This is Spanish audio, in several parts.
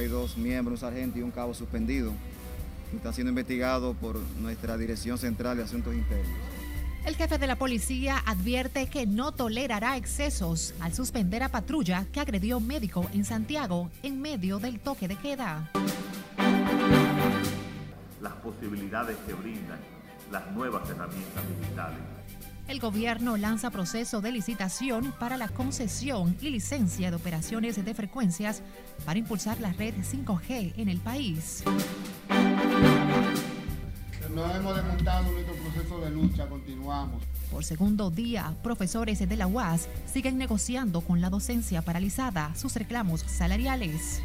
hay dos miembros, un sargento y un cabo suspendido. Está siendo investigado por nuestra Dirección Central de Asuntos Internos. El jefe de la policía advierte que no tolerará excesos al suspender a patrulla que agredió médico en Santiago en medio del toque de queda. Las posibilidades que brindan las nuevas herramientas digitales. El gobierno lanza proceso de licitación para la concesión y licencia de operaciones de frecuencias para impulsar la red 5G en el país. No hemos desmontado nuestro proceso de lucha, continuamos. Por segundo día, profesores de la UAS siguen negociando con la docencia paralizada sus reclamos salariales.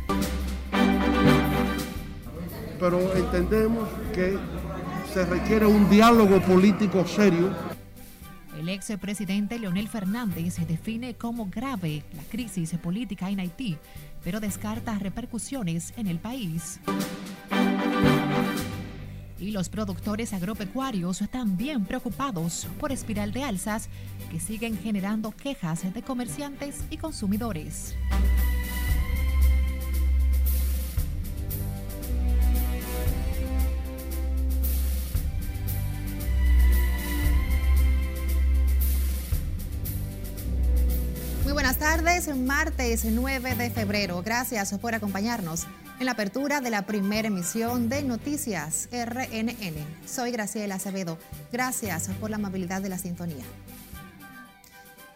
Pero entendemos que se requiere un diálogo político serio. El ex presidente Leonel Fernández define como grave la crisis política en Haití, pero descarta repercusiones en el país. Y los productores agropecuarios también preocupados por espiral de alzas que siguen generando quejas de comerciantes y consumidores. Tardes, martes 9 de febrero. Gracias por acompañarnos en la apertura de la primera emisión de Noticias RNN. Soy Graciela Acevedo. Gracias por la amabilidad de la sintonía.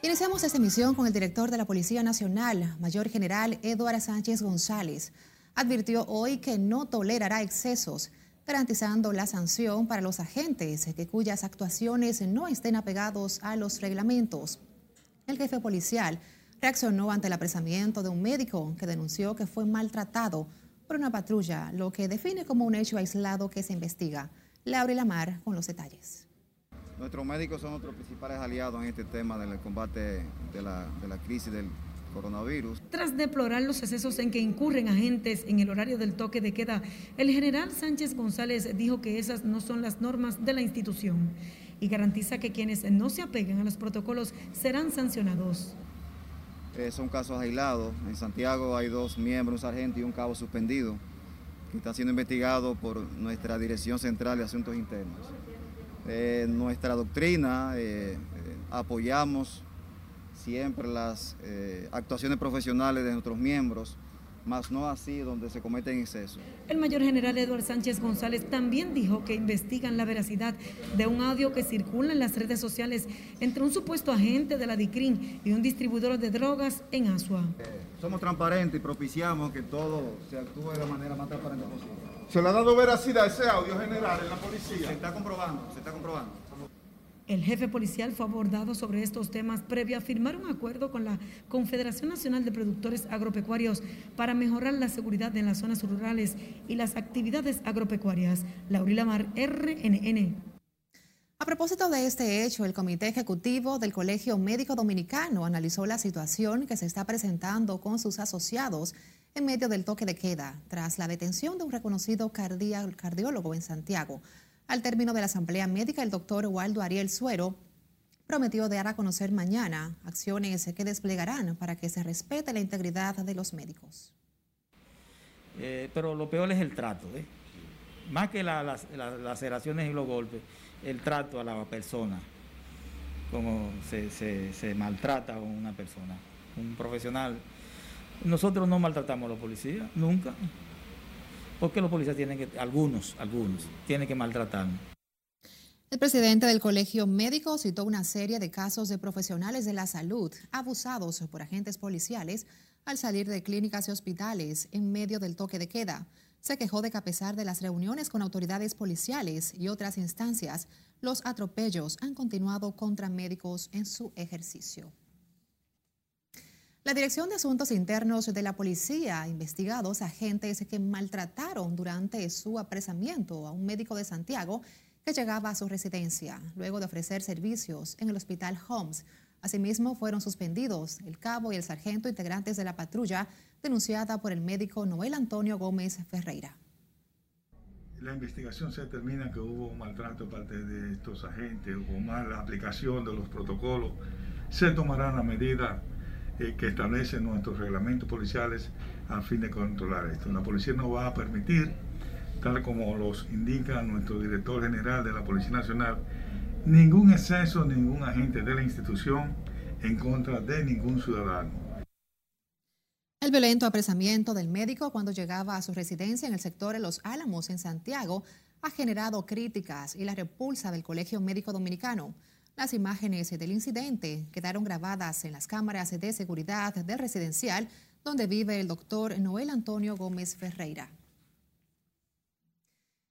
Iniciamos esta emisión con el director de la Policía Nacional, Mayor General Eduardo Sánchez González. Advirtió hoy que no tolerará excesos, garantizando la sanción para los agentes que cuyas actuaciones no estén apegados a los reglamentos. El jefe policial reaccionó ante el apresamiento de un médico que denunció que fue maltratado por una patrulla, lo que define como un hecho aislado que se investiga. Laura Lamar con los detalles. Nuestros médicos son nuestros principales aliados en este tema del combate de la, de la crisis del coronavirus. Tras deplorar los excesos en que incurren agentes en el horario del toque de queda, el general Sánchez González dijo que esas no son las normas de la institución y garantiza que quienes no se apeguen a los protocolos serán sancionados. Eh, son casos aislados. En Santiago hay dos miembros, un sargento y un cabo suspendido, que están siendo investigados por nuestra Dirección Central de Asuntos Internos. Eh, nuestra doctrina, eh, apoyamos siempre las actuaciones profesionales de nuestros miembros, más no así donde se cometen excesos. El mayor general Eduardo Sánchez González también dijo que investigan la veracidad de un audio que circula en las redes sociales entre un supuesto agente de la DICRIN y un distribuidor de drogas en Asua. Eh, somos transparentes y propiciamos que todo se actúe de la manera más transparente posible. ¿Se le ha dado veracidad a ese audio general en la policía? Se está comprobando, se está comprobando. El jefe policial fue abordado sobre estos temas previo a firmar un acuerdo con la Confederación Nacional de Productores Agropecuarios para mejorar la seguridad en las zonas rurales y las actividades agropecuarias. Laurila Mar, RNN. A propósito de este hecho, el Comité Ejecutivo del Colegio Médico Dominicano analizó la situación que se está presentando con sus asociados en medio del toque de queda, tras la detención de un reconocido cardiólogo en Santiago. Al término de la Asamblea Médica, el doctor Waldo Ariel Suero prometió dar a conocer mañana acciones que desplegarán para que se respete la integridad de los médicos. Eh, pero lo peor es el trato, ¿eh? más que las laceraciones y los golpes, el trato a la persona, como se, se maltrata a una persona, un profesional. Nosotros no maltratamos a los policías, nunca porque los policías tienen que, algunos, algunos, tienen que maltratarnos. El presidente del Colegio Médico citó una serie de casos de profesionales de la salud abusados por agentes policiales al salir de clínicas y hospitales en medio del toque de queda. Se quejó de que a pesar de las reuniones con autoridades policiales y otras instancias, los atropellos han continuado contra médicos en su ejercicio. La Dirección de Asuntos Internos de la Policía ha investigado a agentes que maltrataron durante su apresamiento a un médico de Santiago que llegaba a su residencia luego de ofrecer servicios en el Hospital Homs. Asimismo, fueron suspendidos el cabo y el sargento integrantes de la patrulla denunciada por el médico Noel Antonio Gómez Ferreira. La investigación se determina que hubo un maltrato de parte de estos agentes o mala aplicación de los protocolos. Se tomarán las medidas eh, que establecen nuestros reglamentos policiales a fin de controlar esto. La policía no va a permitir, tal como los indica nuestro director general de la Policía Nacional, ningún exceso, ningún agente de la institución en contra de ningún ciudadano. El violento apresamiento del médico cuando llegaba a su residencia en el sector de Los Álamos, en Santiago, ha generado críticas y la repulsa del Colegio Médico Dominicano. Las imágenes del incidente quedaron grabadas en las cámaras de seguridad del residencial donde vive el doctor Noel Antonio Gómez Ferreira.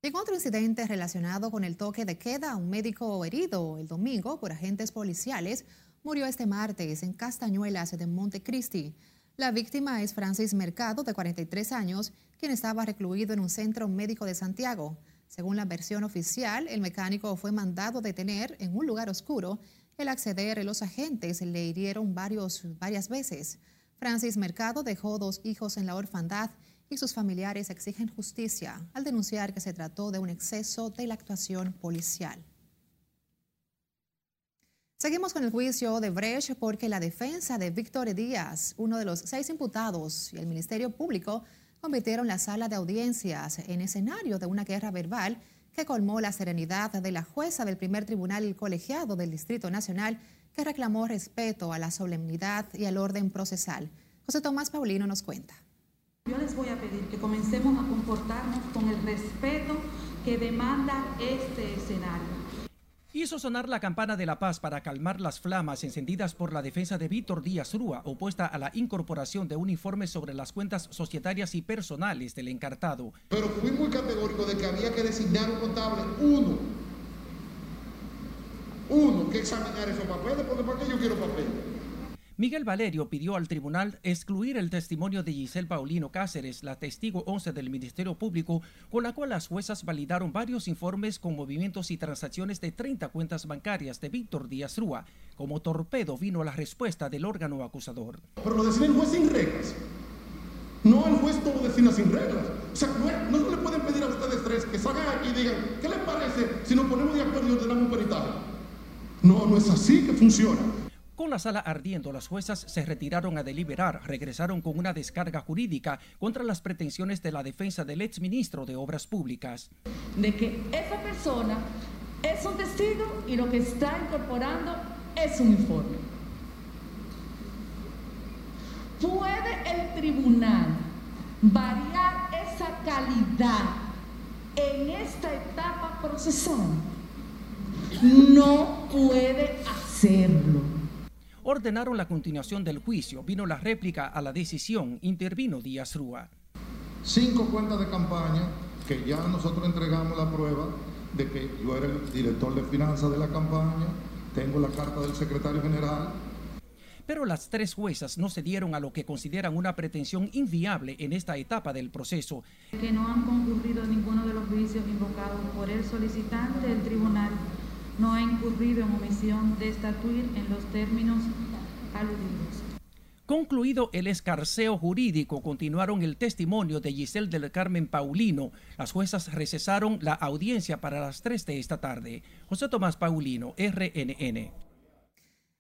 En otro incidente relacionado con el toque de queda, un médico herido el domingo por agentes policiales murió este martes en Castañuelas de Montecristi. La víctima es Francis Mercado, de 43 años, quien estaba recluido en un centro médico de Santiago. Según la versión oficial, el mecánico fue mandado detener en un lugar oscuro. El acceder, los agentes le hirieron varios, varias veces. Francis Mercado dejó dos hijos en la orfandad y sus familiares exigen justicia al denunciar que se trató de un exceso de la actuación policial. Seguimos con el juicio de Brecht porque la defensa de Víctor Díaz, uno de los seis imputados, y el Ministerio Público convirtieron la sala de audiencias en escenario de una guerra verbal que colmó la serenidad de la jueza del primer tribunal colegiado del Distrito Nacional que reclamó respeto a la solemnidad y al orden procesal. José Tomás Paulino nos cuenta. Yo les voy a pedir que comencemos a comportarnos con el respeto que demanda este escenario hizo sonar la campana de la paz para calmar las flamas encendidas por la defensa de Víctor Díaz Rúa, opuesta a la incorporación de un informe sobre las cuentas societarias y personales del encartado. Pero fui muy categórico de que había que designar un contable, uno, uno que examinar esos papeles, porque ¿para qué yo quiero papeles? Miguel Valerio pidió al tribunal excluir el testimonio de Giselle Paulino Cáceres, la testigo 11 del Ministerio Público, con la cual las juezas validaron varios informes con movimientos y transacciones de 30 cuentas bancarias de Víctor Díaz Rúa. Como torpedo vino la respuesta del órgano acusador. Pero lo decide el juez sin reglas. No el juez todo decide sin reglas. O sea, no, no, le pueden pedir a ustedes tres que salgan aquí y digan, ¿qué les parece si nos ponemos de acuerdo y ordenamos un peritaje? No, no es así que funciona. Con la sala ardiendo, las juezas se retiraron a deliberar, regresaron con una descarga jurídica contra las pretensiones de la defensa del exministro de Obras Públicas. De que esa persona es un testigo y lo que está incorporando es un informe. ¿Puede el tribunal variar esa calidad en esta etapa procesal? No puede hacerlo ordenaron la continuación del juicio. Vino la réplica a la decisión, intervino Díaz Rúa. Cinco cuentas de campaña que ya nosotros entregamos la prueba de que yo era el director de finanzas de la campaña, tengo la carta del secretario general. Pero las tres juezas no cedieron a lo que consideran una pretensión inviable en esta etapa del proceso. Que no han concurrido ninguno de los juicios invocados por el solicitante del tribunal no ha incurrido en omisión de estatuir en los términos aludidos. Concluido el escarceo jurídico, continuaron el testimonio de Giselle del Carmen Paulino. Las juezas recesaron la audiencia para las 3 de esta tarde. José Tomás Paulino, RNN.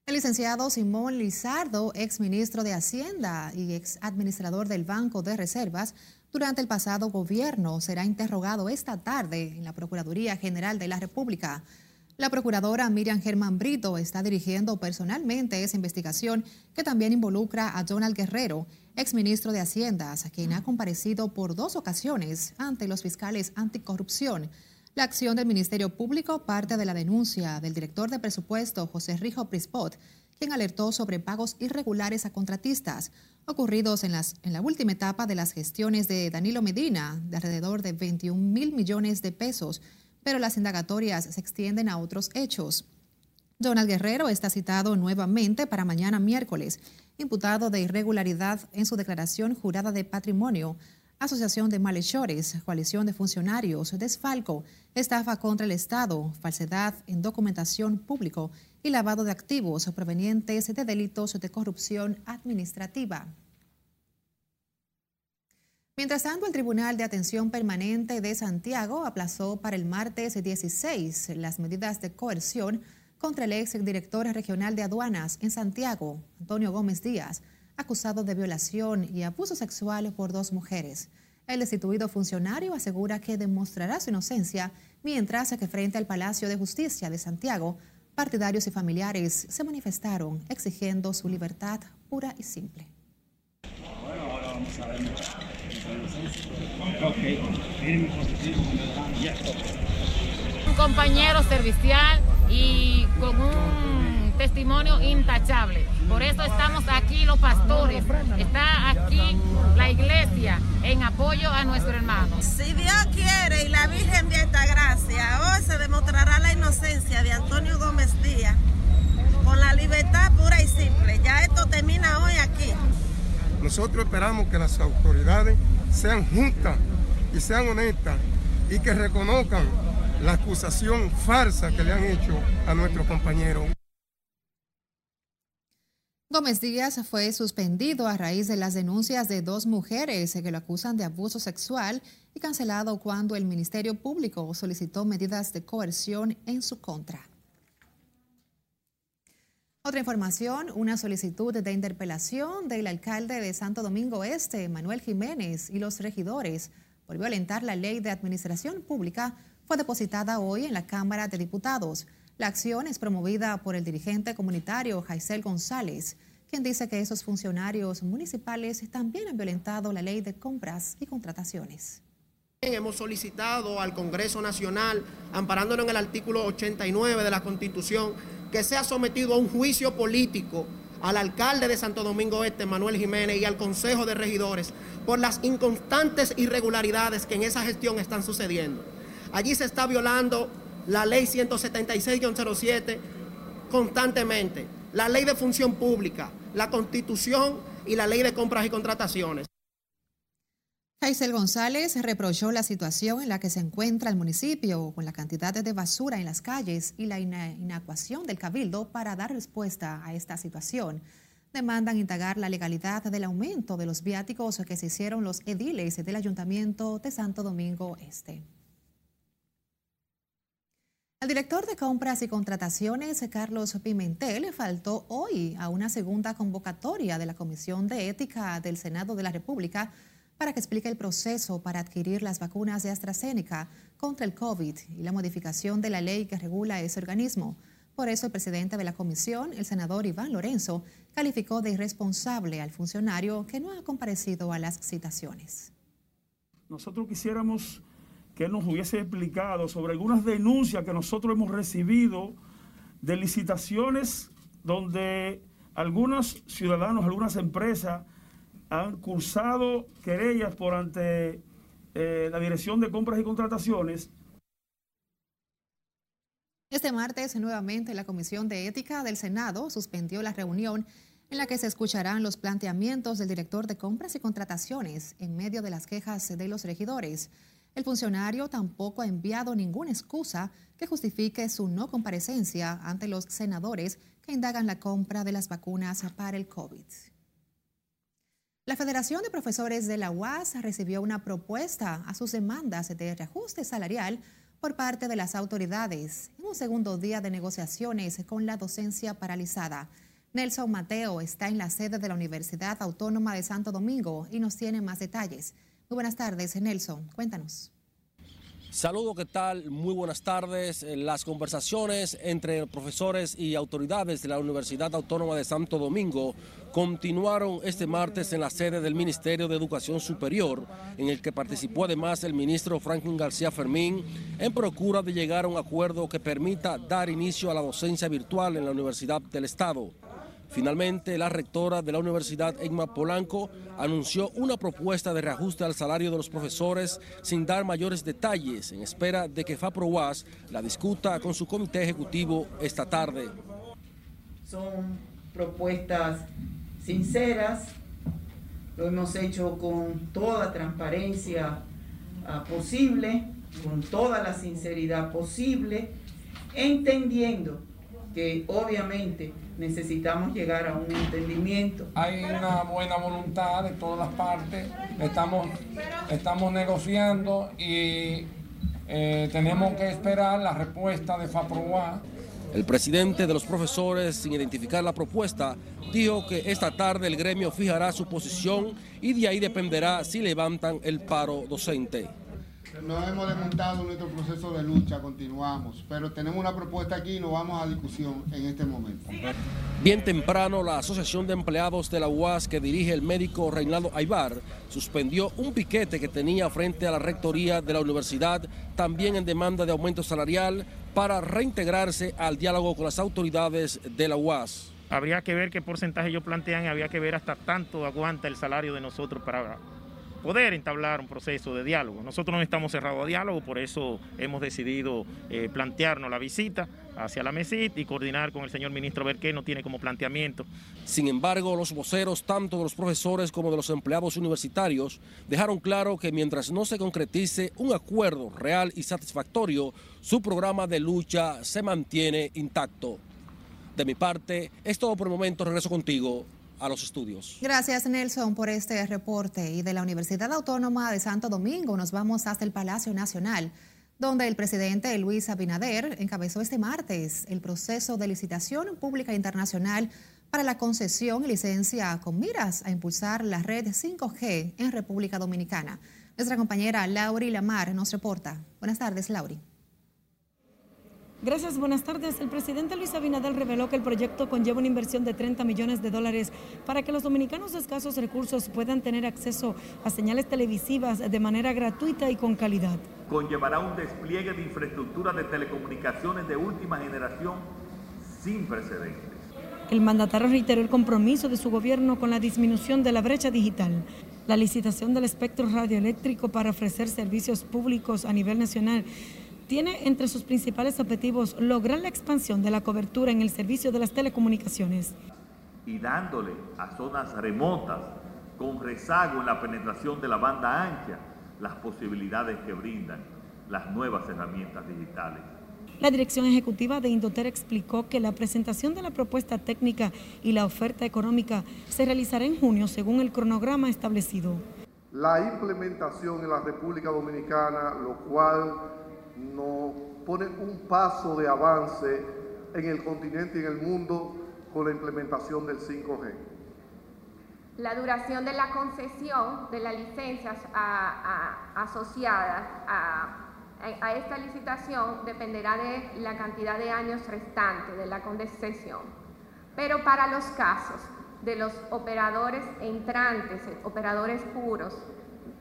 El licenciado Simón Lizardo, ex ministro de Hacienda y ex administrador del Banco de Reservas, durante el pasado gobierno será interrogado esta tarde en la Procuraduría General de la República. La procuradora Miriam Germán Brito está dirigiendo personalmente esa investigación que también involucra a Donald Guerrero, exministro de Haciendas, quien ha comparecido por dos ocasiones ante los fiscales anticorrupción. La acción del Ministerio Público parte de la denuncia del director de presupuesto, José Rijo Prispot, quien alertó sobre pagos irregulares a contratistas ocurridos en, la última etapa de las gestiones de Danilo Medina, de alrededor de 21 mil millones de pesos pero las indagatorias se extienden a otros hechos. Donald Guerrero está citado nuevamente para mañana miércoles, imputado de irregularidad en su declaración jurada de patrimonio, asociación de malhechores, coalición de funcionarios, desfalco, estafa contra el Estado, falsedad en documentación público y lavado de activos provenientes de delitos de corrupción administrativa. Mientras tanto, el Tribunal de Atención Permanente de Santiago aplazó para el martes 16 las medidas de coerción contra el ex director regional de aduanas en Santiago, Antonio Gómez Díaz. acusado de violación y abuso sexual por dos mujeres. El destituido funcionario asegura que demostrará su inocencia mientras que frente al Palacio de Justicia de Santiago, partidarios y familiares se manifestaron exigiendo su libertad pura y simple. Ver Un compañero servicial y con un testimonio intachable. Por eso estamos aquí los pastores, está aquí la iglesia en apoyo a nuestro hermano. Si Dios quiere y la Virgen de esta gracia, hoy se demostrará la inocencia de Antonio Gómez Díaz con la libertad pura y simple. Ya esto termina hoy aquí. Nosotros esperamos que las autoridades sean justas y sean honestas y que reconozcan la acusación farsa que le han hecho a nuestro compañero. Gómez Díaz fue suspendido a raíz de las denuncias de dos mujeres que lo acusan de abuso sexual y cancelado cuando el Ministerio Público solicitó medidas de coerción en su contra. Otra información, una solicitud de interpelación del alcalde de Santo Domingo Este, Manuel Jiménez, y los regidores por violentar la ley de administración pública fue depositada hoy en la Cámara de Diputados. La acción es promovida por el dirigente comunitario Jaisel González, quien dice que esos funcionarios municipales también han violentado la ley de compras y contrataciones. Hemos solicitado al Congreso Nacional, amparándonos en el artículo 89 de la Constitución, que sea sometido a un juicio político al alcalde de Santo Domingo Este, Manuel Jiménez, y al Consejo de Regidores por las inconstantes irregularidades que en esa gestión están sucediendo. Allí se está violando la ley 176-07 constantemente, la ley de función pública, la constitución y la ley de compras y contrataciones. Jaisel González reprochó la situación en la que se encuentra el municipio con la cantidad de basura en las calles y la inacuación del cabildo para dar respuesta a esta situación. Demandan indagar la legalidad del aumento de los viáticos que se hicieron los ediles del Ayuntamiento de Santo Domingo Este. El director de compras y contrataciones, Carlos Pimentel, faltó hoy a una segunda convocatoria de la Comisión de Ética del Senado de la República para que explique el proceso para adquirir las vacunas de AstraZeneca contra el COVID y la modificación de la ley que regula ese organismo. Por eso el presidente de la comisión, el senador Iván Lorenzo, calificó de irresponsable al funcionario que no ha comparecido a las citaciones. Nosotros quisiéramos que nos hubiese explicado sobre algunas denuncias que nosotros hemos recibido de licitaciones donde algunos ciudadanos, algunas empresas han cursado querellas por ante eh, la Dirección de Compras y Contrataciones. Este martes, nuevamente, la Comisión de Ética del Senado suspendió la reunión en la que se escucharán los planteamientos del director de Compras y Contrataciones en medio de las quejas de los regidores. El funcionario tampoco ha enviado ninguna excusa que justifique su no comparecencia ante los senadores que indagan la compra de las vacunas para el COVID. La Federación de Profesores de la UAS recibió una propuesta a sus demandas de reajuste salarial por parte de las autoridades en un segundo día de negociaciones con la docencia paralizada. Nelson Mateo está en la sede de la Universidad Autónoma de Santo Domingo y nos tiene más detalles. Muy buenas tardes, Nelson. Cuéntanos. Saludo, ¿qué tal? Muy buenas tardes. Eh, las conversaciones entre profesores y autoridades de la Universidad Autónoma de Santo Domingo continuaron este martes en la sede del Ministerio de Educación Superior, en el que participó además el ministro Franklin García Fermín, en procura de llegar a un acuerdo que permita dar inicio a la docencia virtual en la Universidad del Estado. Finalmente, la rectora de la Universidad Egma Polanco anunció una propuesta de reajuste al salario de los profesores sin dar mayores detalles, en espera de que FAPROAS la discuta con su comité ejecutivo esta tarde. Son propuestas sinceras, lo hemos hecho con toda transparencia ah, posible, con toda la sinceridad posible, entendiendo que obviamente necesitamos llegar a un entendimiento. Hay una buena voluntad de todas las partes, estamos, estamos negociando y eh, tenemos que esperar la respuesta de FAPROA El presidente de los profesores, sin identificar la propuesta, dijo que esta tarde el gremio fijará su posición y de ahí dependerá si levantan el paro docente. No hemos desmontado nuestro proceso de lucha, continuamos, pero tenemos una propuesta aquí y nos vamos a discusión en este momento. Bien temprano, la Asociación de Empleados de la UAS que dirige el médico Reinaldo Aybar suspendió un piquete que tenía frente a la rectoría de la universidad, también en demanda de aumento salarial, para reintegrarse al diálogo con las autoridades de la UAS. Habría que ver qué porcentaje ellos plantean y habría que ver hasta tanto aguanta el salario de nosotros para poder entablar un proceso de diálogo. Nosotros no estamos cerrados a diálogo, por eso hemos decidido eh, plantearnos la visita hacia la MESIT y coordinar con el señor ministro a ver qué nos tiene como planteamiento. Sin embargo, los voceros, tanto de los profesores como de los empleados universitarios, dejaron claro que mientras no se concretice un acuerdo real y satisfactorio, su programa de lucha se mantiene intacto. De mi parte, es todo por el momento. Regreso contigo, a los estudios. Gracias Nelson por este reporte. Y de la Universidad Autónoma de Santo Domingo nos vamos hasta el Palacio Nacional, donde el presidente Luis Abinader encabezó este martes el proceso de licitación pública internacional para la concesión y licencia con miras a impulsar la red 5G en República Dominicana. Nuestra compañera Lauri Lamar nos reporta. Buenas tardes, Lauri. Gracias, buenas tardes. El presidente Luis Abinader reveló que el proyecto conlleva una inversión de 30 millones de dólares para que los dominicanos de escasos recursos puedan tener acceso a señales televisivas de manera gratuita y con calidad. Conllevará un despliegue de infraestructura de telecomunicaciones de última generación sin precedentes. El mandatario reiteró el compromiso de su gobierno con la disminución de la brecha digital. La licitación del espectro radioeléctrico para ofrecer servicios públicos a nivel nacional tiene entre sus principales objetivos lograr la expansión de la cobertura en el servicio de las telecomunicaciones. Y dándole a zonas remotas con rezago en la penetración de la banda ancha las posibilidades que brindan las nuevas herramientas digitales. La dirección ejecutiva de Indoter explicó que la presentación de la propuesta técnica y la oferta económica se realizará en junio según el cronograma establecido. La implementación en la República Dominicana, lo cual nos pone un paso de avance en el continente y en el mundo con la implementación del 5G. La duración de la concesión de las licencias asociadas a, a, esta licitación dependerá de la cantidad de años restantes de la concesión. Pero para los casos de los operadores entrantes, operadores puros,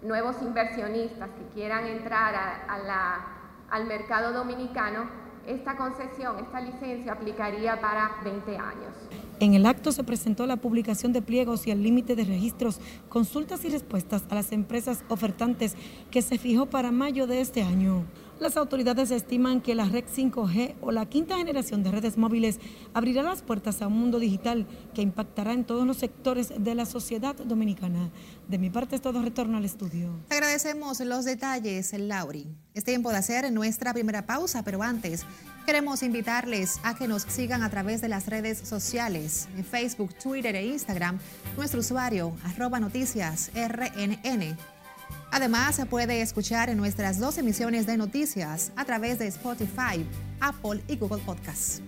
nuevos inversionistas que quieran entrar a la al mercado dominicano, esta concesión, esta licencia aplicaría para 20 años. En el acto se presentó la publicación de pliegos y el límite de registros, consultas y respuestas a las empresas ofertantes que se fijó para mayo de este año. Las autoridades estiman que la red 5G o la quinta generación de redes móviles abrirá las puertas a un mundo digital que impactará en todos los sectores de la sociedad dominicana. De mi parte es todo, retorno al estudio. agradecemos los detalles, Lauri. Es tiempo de hacer nuestra primera pausa, pero antes queremos invitarles a que nos sigan a través de las redes sociales, en Facebook, Twitter e Instagram, nuestro usuario arroba noticias RNN. Además, se puede escuchar en nuestras dos emisiones de noticias a través de Spotify, Apple y Google Podcasts.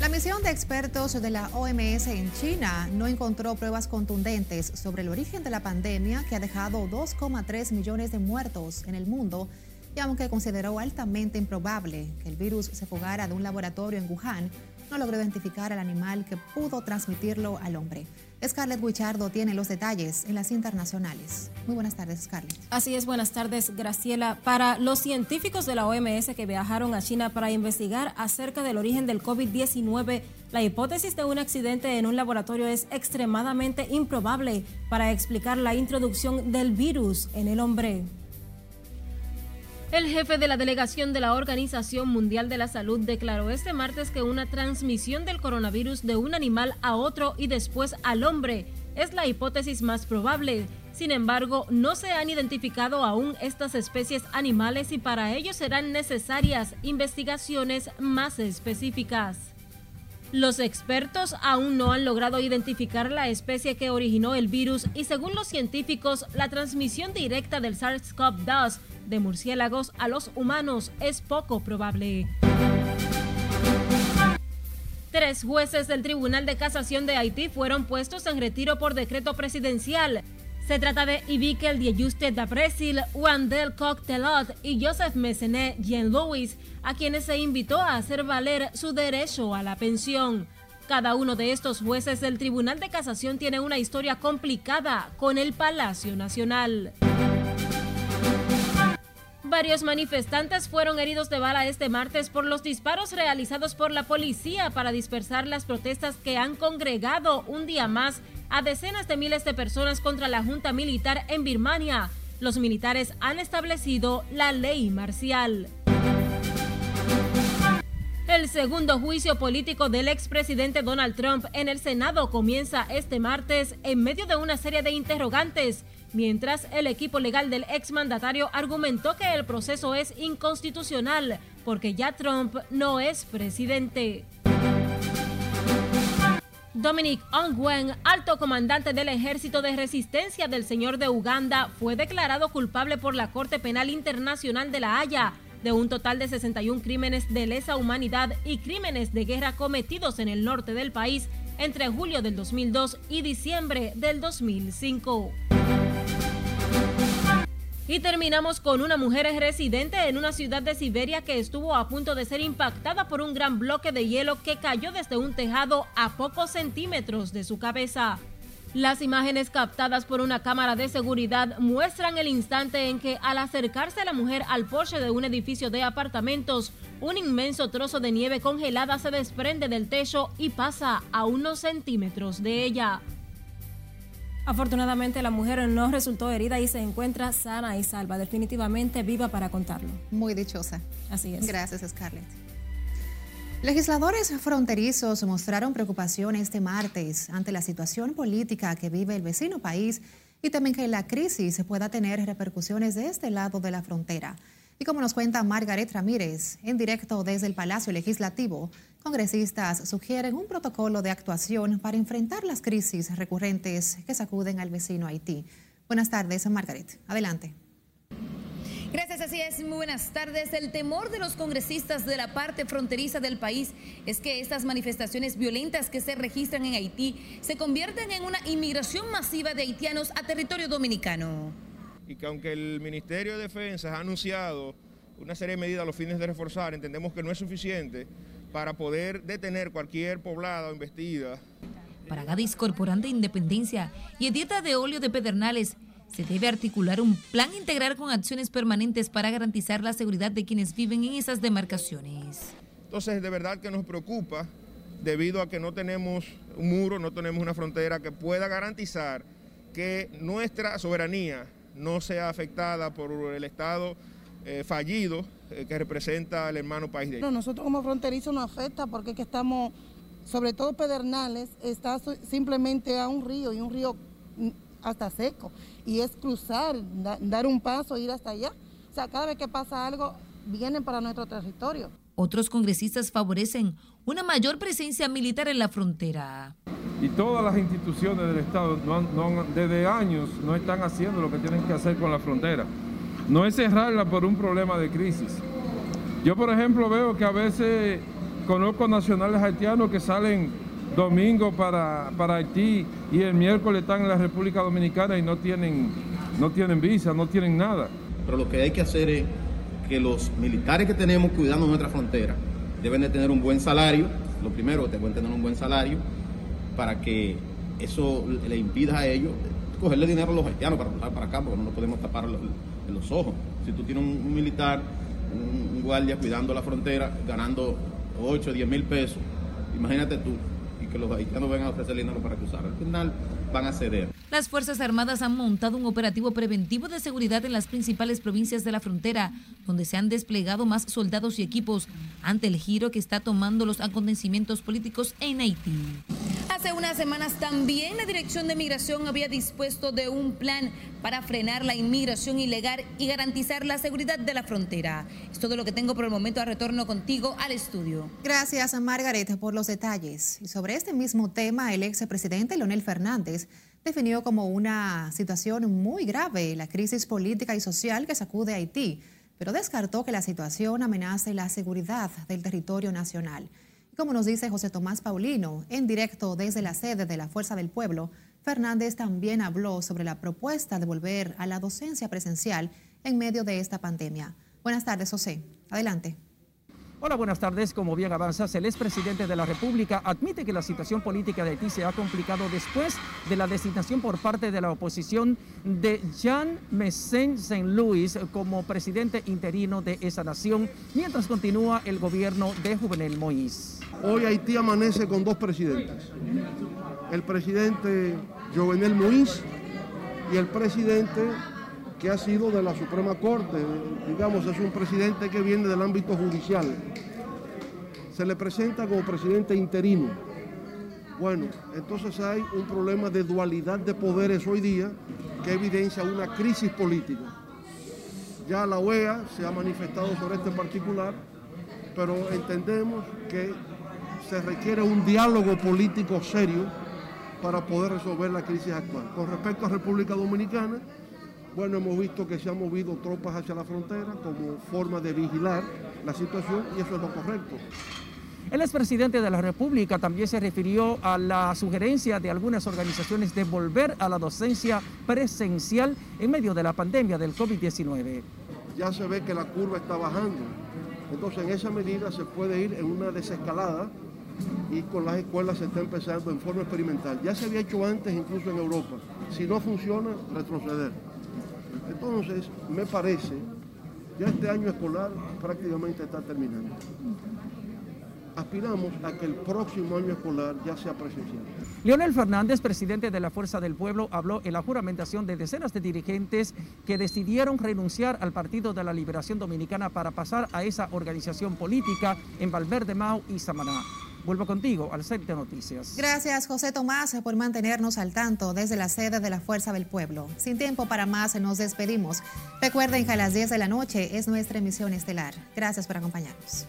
La misión de expertos de la OMS en China no encontró pruebas contundentes sobre el origen de la pandemia que ha dejado 2,3 millones de muertos en el mundo y aunque consideró altamente improbable que el virus se fugara de un laboratorio en Wuhan, no logró identificar al animal que pudo transmitirlo al hombre. Scarlett Guichardo tiene los detalles en las internacionales. Muy buenas tardes, Scarlett. Así es, buenas tardes, Graciela. Para los científicos de la OMS que viajaron a China para investigar acerca del origen del COVID-19, la hipótesis de un accidente en un laboratorio es extremadamente improbable para explicar la introducción del virus en el hombre. El jefe de la delegación de la Organización Mundial de la Salud declaró este martes que una transmisión del coronavirus de un animal a otro y después al hombre es la hipótesis más probable. Sin embargo, no se han identificado aún estas especies animales y para ello serán necesarias investigaciones más específicas. Los expertos aún no han logrado identificar la especie que originó el virus y según los científicos, la transmisión directa del SARS-CoV-2 de murciélagos a los humanos es poco probable. Tres jueces del Tribunal de Casación de Haití fueron puestos en retiro por decreto presidencial. Se trata de Ibikel Diajuste da Brasil, Wandel Coctelot y Joseph Messenet Jean Louis, a quienes se invitó a hacer valer su derecho a la pensión. Cada uno de estos jueces del Tribunal de Casación tiene una historia complicada con el Palacio Nacional. Varios manifestantes fueron heridos de bala este martes por los disparos realizados por la policía para dispersar las protestas que han congregado un día más a decenas de miles de personas contra la Junta Militar en Birmania. Los militares han establecido la ley marcial. El segundo juicio político del expresidente Donald Trump en el Senado comienza este martes en medio de una serie de interrogantes mientras el equipo legal del exmandatario argumentó que el proceso es inconstitucional porque ya Trump no es presidente. Dominic Ongwen, alto comandante del Ejército de Resistencia del Señor de Uganda, fue declarado culpable por la Corte Penal Internacional de La Haya de un total de 61 crímenes de lesa humanidad y crímenes de guerra cometidos en el norte del país entre julio del 2002 y diciembre del 2005. Y terminamos con una mujer residente en una ciudad de Siberia que estuvo a punto de ser impactada por un gran bloque de hielo que cayó desde un tejado a pocos centímetros de su cabeza. Las imágenes captadas por una cámara de seguridad muestran el instante en que al acercarse la mujer al porche de un edificio de apartamentos, un inmenso trozo de nieve congelada se desprende del techo y pasa a unos centímetros de ella. Afortunadamente la mujer no resultó herida y se encuentra sana y salva, definitivamente viva para contarlo. Muy dichosa. Así es. Gracias, Scarlett. Legisladores fronterizos mostraron preocupación este martes ante la situación política que vive el vecino país y temen que la crisis pueda tener repercusiones de este lado de la frontera. Y como nos cuenta Margaret Ramírez, en directo desde el Palacio Legislativo, congresistas sugieren un protocolo de actuación para enfrentar las crisis recurrentes que sacuden al vecino Haití. Buenas tardes, Margaret. Adelante. Gracias, así es. Muy buenas tardes. El temor de los congresistas de la parte fronteriza del país es que estas manifestaciones violentas que se registran en Haití se convierten en una inmigración masiva de haitianos a territorio dominicano y que aunque el Ministerio de Defensa ha anunciado una serie de medidas a los fines de reforzar, entendemos que no es suficiente para poder detener cualquier poblada o investida. Para Gadis Corporante Independencia y Dieta de Óleo de Pedernales, se debe articular un plan integral con acciones permanentes para garantizar la seguridad de quienes viven en esas demarcaciones. Entonces, de verdad que nos preocupa debido a que no tenemos un muro, no tenemos una frontera que pueda garantizar que nuestra soberanía no sea afectada por el Estado eh, fallido eh, que representa el hermano país de No, nosotros como fronterizos nos afecta porque es que estamos, sobre todo Pedernales, está simplemente a un río y un río mm, hasta seco. Y es cruzar, dar un paso, ir hasta allá. O sea, cada vez que pasa algo, vienen para nuestro territorio. Otros congresistas favorecen una mayor presencia militar en la frontera. Y todas las instituciones del Estado desde años no están haciendo lo que tienen que hacer con la frontera. No es cerrarla por un problema de crisis. Yo, por ejemplo, veo que a veces conozco nacionales haitianos que salen domingo para, para Haití y el miércoles están en la República Dominicana y no tienen, no tienen visa, no tienen nada. Pero lo que hay que hacer es que los militares que tenemos cuidando nuestra frontera deben de tener un buen salario, lo primero, deben tener un buen salario para que eso le impida a ellos cogerle dinero a los haitianos para pasar para acá, porque no nos podemos tapar en los ojos. Si tú tienes un, militar, un, guardia cuidando la frontera, ganando 8 o 10 mil pesos, imagínate tú, y que los haitianos vengan a ofrecer dinero para cruzar. Al final, van a ceder. Las Fuerzas Armadas han montado un operativo preventivo de seguridad en las principales provincias de la frontera, donde se han desplegado más soldados y equipos ante el giro que está tomando los acontecimientos políticos en Haití. Hace unas semanas también la Dirección de Migración había dispuesto de un plan para frenar la inmigración ilegal y garantizar la seguridad de la frontera. Es todo lo que tengo por el momento. A retorno contigo al estudio. Gracias, Margaret, por los detalles. Y sobre este mismo tema, el ex presidente Leonel Fernández definió como una situación muy grave la crisis política y social que sacude a Haití, pero descartó que la situación amenace la seguridad del territorio nacional. Como nos dice José Tomás Paulino, en directo desde la sede de la Fuerza del Pueblo, Fernández también habló sobre la propuesta de volver a la docencia presencial en medio de esta pandemia. Buenas tardes, José. Adelante. Hola, buenas tardes. Como bien avanzas, el expresidente de la República admite que la situación política de Haití se ha complicado después de la designación por parte de la oposición de Jean Messen Saint Louis como presidente interino de esa nación, mientras continúa el gobierno de Juvenel Moïse. Hoy Haití amanece con dos presidentes. El presidente Jovenel Moïse y el presidente que ha sido de la Suprema Corte, digamos, es un presidente que viene del ámbito judicial. Se le presenta como presidente interino. Bueno, entonces hay un problema de dualidad de poderes hoy día que evidencia una crisis política. Ya la OEA se ha manifestado sobre este particular, pero entendemos que se requiere un diálogo político serio para poder resolver la crisis actual. Con respecto a República Dominicana, bueno, hemos visto que se han movido tropas hacia la frontera como forma de vigilar la situación y eso es lo correcto. El expresidente de la República también se refirió a la sugerencia de algunas organizaciones de volver a la docencia presencial en medio de la pandemia del COVID-19. Ya se ve que la curva está bajando, entonces en esa medida se puede ir en una desescalada y con las escuelas se está empezando en forma experimental. Ya se había hecho antes incluso en Europa. Si no funciona, retroceder. Entonces, me parece, ya este año escolar prácticamente está terminando. Aspiramos a que el próximo año escolar ya sea presencial. Leonel Fernández, presidente de la Fuerza del Pueblo, habló en la juramentación de decenas de dirigentes que decidieron renunciar al Partido de la Liberación Dominicana para pasar a esa organización política en Valverde Mau y Samaná. Vuelvo contigo al set de noticias. Gracias, José Tomás, por mantenernos al tanto desde la sede de la Fuerza del Pueblo. Sin tiempo para más, nos despedimos. Recuerden que a las 10 de la noche es nuestra emisión estelar. Gracias por acompañarnos.